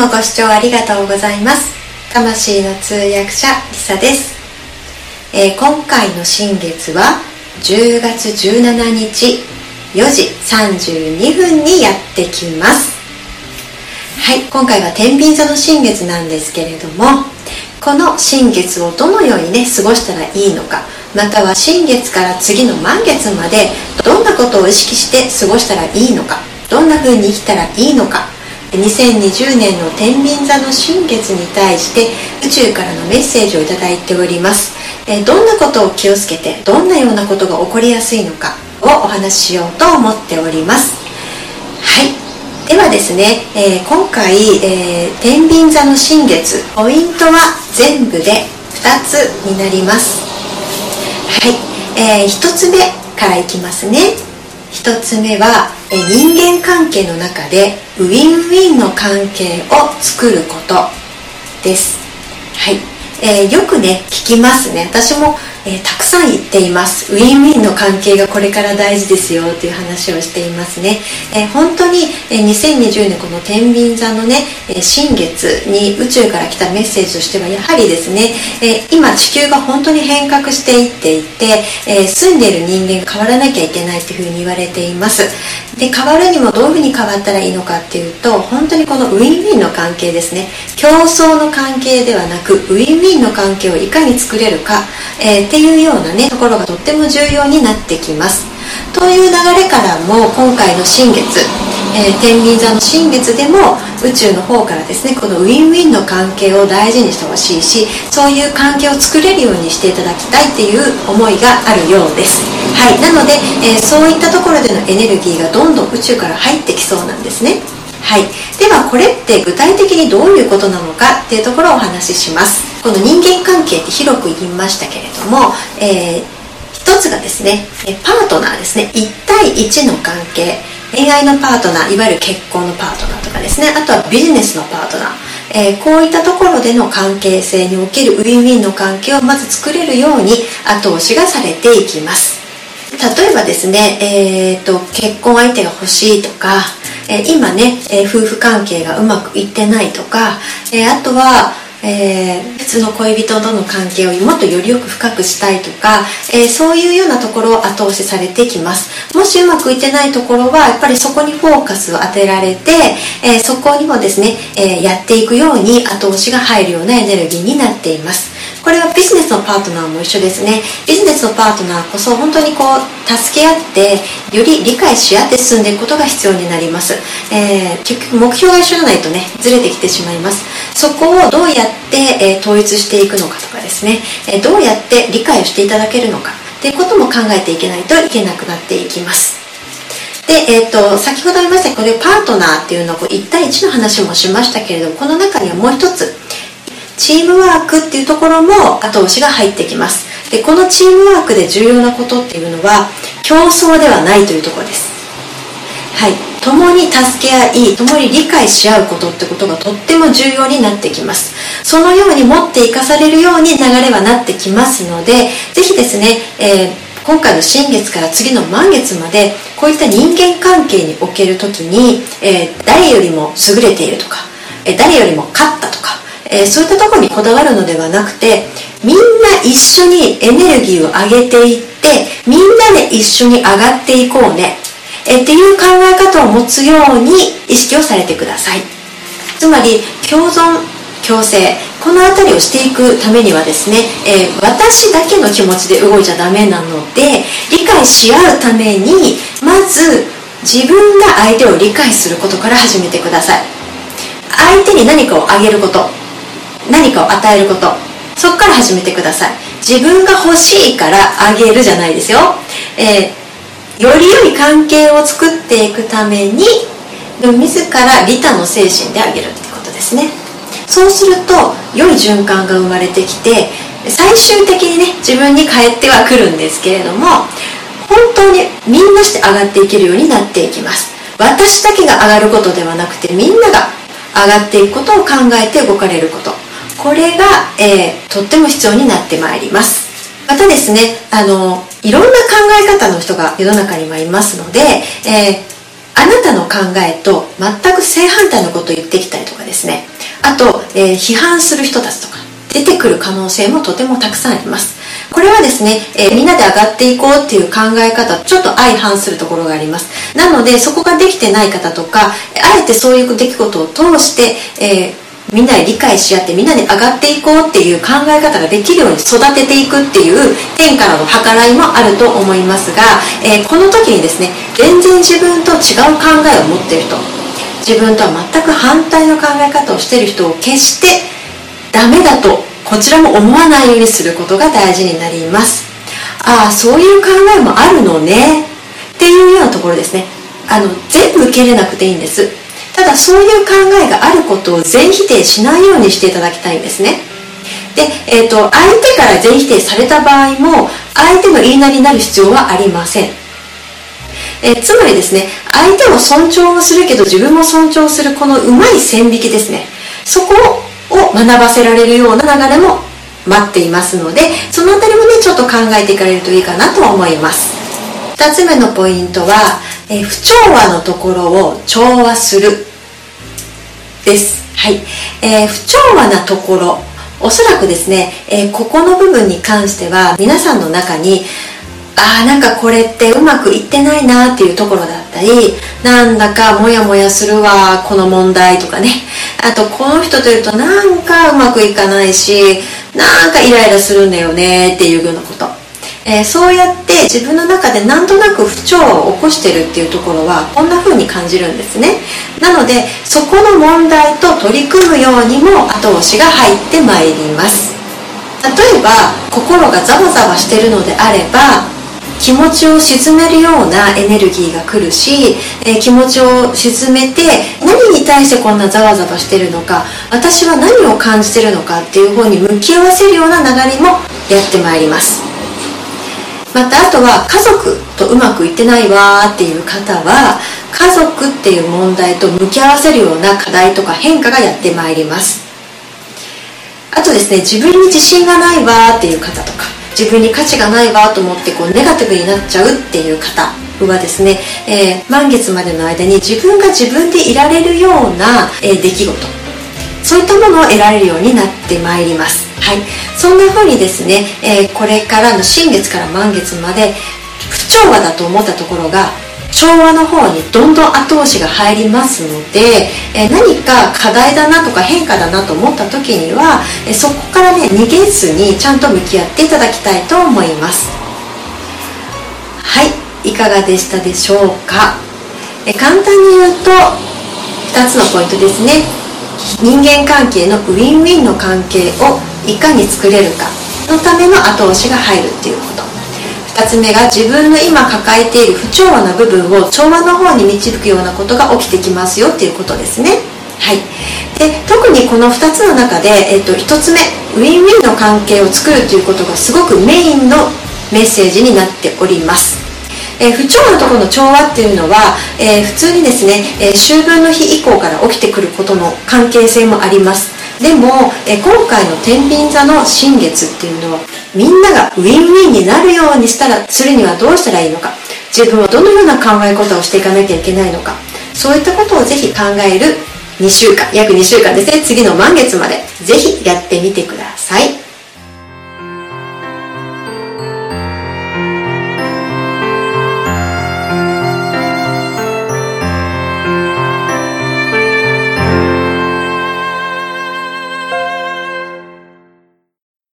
もご視聴ありがとうございます。魂の通訳者リサです、えー今回の新月は10月17日4時32分にやってきます。はい今回は天秤座の新月なんですけれどもこの新月をどのようにね過ごしたらいいのかまたは新月から次の満月までどんなことを意識して過ごしたらいいのかどんな風に生きたらいいのか2020年の天秤座の新月に対して宇宙からのメッセージをいただいております。どんなことを気をつけてどんなようなことが起こりやすいのかをお話ししようと思っております。はい。ではですね、えー今回、えー天秤座の新月ポイントは全部で2つになります。はい、えー1つ目からいきますね。1つ目は、人間関係の中でウィンウィンの関係を作ることです。はい、えーよくね聞きますね。私も、えーたくさん言っています。ウィンウィンの関係がこれから大事ですよという話をしていますね、えー本当に、えー2020年この天秤座のね、え新月に宇宙から来たメッセージとしてはやはりですね、え今地球が本当に変革していっていて、え住んでいる人間が変わらなきゃいけないというふうに言われています。で変わるにもどういうふうに変わったらいいのかっていうと本当にこのウィンウィンの関係ですね。競争の関係ではなくウィンウィンの関係をいかに作れるか、えーっていうようなねところがとっても重要になってきます。という流れからも今回の新月、えー天秤座の新月でも宇宙の方からですねこのウィンウィンの関係を大事にしてほしいしそういう関係を作れるようにしていただきたいっていう思いがあるようです。はいなので、えーそういったところでのエネルギーがどんどん宇宙から入ってきそうなんですね。はい、ではこれって具体的にどういうことなのかっていうところをお話しします。この人間関係って広く言いましたけれども、えー一つがですねパートナーですね。1対1の関係。恋愛のパートナーいわゆる結婚のパートナーとかですね。あとはビジネスのパートナー、えーこういったところでの関係性におけるウィンウィンの関係をまず作れるように後押しがされていきます。例えばですね、えー、と結婚相手が欲しいとか、えー今ね、えー夫婦関係がうまくいってないとか、えーあとは、えー別の恋人との関係をもっとよりよく深くしたいとか、えーそういうようなところを後押しされてきます。もしうまくいってないところはやっぱりそこにフォーカスを当てられて、えーそこにもですね、えやっていくように後押しが入るようなエネルギーになっています。これはビジネスのパートナーも一緒ですね。ビジネスのパートナーこそ本当にこう助け合ってより理解し合って進んでいくことが必要になります、えー結局目標が一緒じゃないとねずれてきてしまいます。そこをどうやって、えー統一していくのかとかですね、えーどうやって理解をしていただけるのか。っていうことも考えていけないといけなくなっていきます。で、えー、と先ほど言いましたこれパートナーっていうのをこう1対1の話もしましたけれどもこの中にはもう一つチームワークっていうところも後押しが入ってきます。でこのチームワークで重要なことっていうのは競争ではないというところです。はい。共に助け合い共に理解し合うことってことがとっても重要になってきます。そのように持っていかされるように流れはなってきますのでぜひですね、えー今回の新月から次の満月までこういった人間関係における時に、えー誰よりも優れているとか、えー誰よりも勝ったとか、えーそういったとこにこだわるのではなくてみんな一緒にエネルギーを上げていってみんなで一緒に上がっていこうね、えーっていう考え方を持つように意識をされてください。つまり共存共生この辺りをしていくためにはですね、えー私だけの気持ちで動いちゃダメなので理解し合うためにまず自分が相手を理解することから始めてください。相手に何かをあげること。何かを与えること。そこから始めてください。自分が欲しいからあげるじゃないですよ、えーより良い関係を作っていくために自ら利他の精神であげるってことですね。そうすると良い循環が生まれてきて最終的にね自分に返ってはくるんですけれども本当にみんなして上がっていけるようになっていきます。私だけが上がることではなくてみんなが上がっていくことを考えて動かれること。これが、えーとっても必要になってまいります。またですねあのいろんな考え方の人が世の中にはいますので、えーあなたの考えと全く正反対のことを言ってきたりとかですね。あと、えー、批判する人たちとか出てくる可能性もとてもたくさんあります。これはですね、えー、みんなで上がっていこうっていう考え方ちょっと相反するところがあります。なのでそこができてない方とかあえてそういう出来事を通して、えーみんなで理解し合ってみんなで上がっていこうっていう考え方ができるように育てていくっていう天からの計らいもあると思いますが、えー、この時にですね全然自分と違う考えを持っている人自分とは全く反対の考え方をしている人を決してダメだとこちらも思わないようにすることが大事になります。ああそういう考えもあるのね。っていうようなところですね。あの全部受け入れなくていいんです。ただそういう考えがあることを全否定しないようにしていただきたいんですね。で、えーと、相手から全否定された場合も相手の言いなりになる必要はありません。えつまりですね相手を尊重をするけど自分も尊重するこのうまい線引きですね。そこを学ばせられるような流れも待っていますのでそのあたりもねちょっと考えていかれるといいかなと思います。2つ目のポイントは、え不調和のところを調和する。です。はい。えー、不調和なところ、おそらくですね、えー、ここの部分に関しては皆さんの中にああなんかこれってうまくいってないなっていうところだったりなんだかモヤモヤするわこの問題とかねあとこの人というとなんかうまくいかないしなんかイライラするんだよねっていうようなことえー、そうやって自分の中でなんとなく不調を起こしてるっていうところはこんな風に感じるんですね。なのでそこの問題と取り組むようにも後押しが入ってまいります。例えば心がざわざわしてるのであれば気持ちを沈めるようなエネルギーが来るし、えー、気持ちを沈めて何に対してこんなざわざわしてるのか私は何を感じてるのかっていう方に向き合わせるような流れもやってまいります。またあとは家族とうまくいってないわっていう方は家族っていう問題と向き合わせるような課題とか変化がやってまいります。あとですね自分に自信がないわっていう方とか自分に価値がないわと思ってこうネガティブになっちゃうっていう方はですね、えー、満月までの間に自分が自分でいられるような、えー、出来事そういったものを得られるようになってまいります。はい、そんな風にですね、えー、これからの新月から満月まで不調和だと思ったところが調和の方にどんどん後押しが入りますので、えー、何か課題だなとか変化だなと思った時には、えー、そこからね逃げずにちゃんと向き合っていただきたいと思います。はい。いかがでしたでしょうか、え簡単に言うと2つのポイントですね。人間関係のウィンウィンの関係をいかに作れるかのための後押しが入るっていうこと。2つ目が自分の今抱えている不調和な部分を調和の方に導くようなことが起きてきますよっていうことですね。はい、で特にこの2つの中で、えっと、1つ目ウィンウィンの関係を作るということがすごくメインのメッセージになっております。えー、不調のところの調和っていうのは、えー、普通にですね、え、秋分の日以降から起きてくることの関係性もあります。でも、え今回の天秤座の新月っていうのはみんながウィンウィンになるようにしたらするにはどうしたらいいのか。自分はどのような考え方をしていかなきゃいけないのか。そういったことをぜひ考える2週間約2週間ですね。次の満月までぜひやってみてください。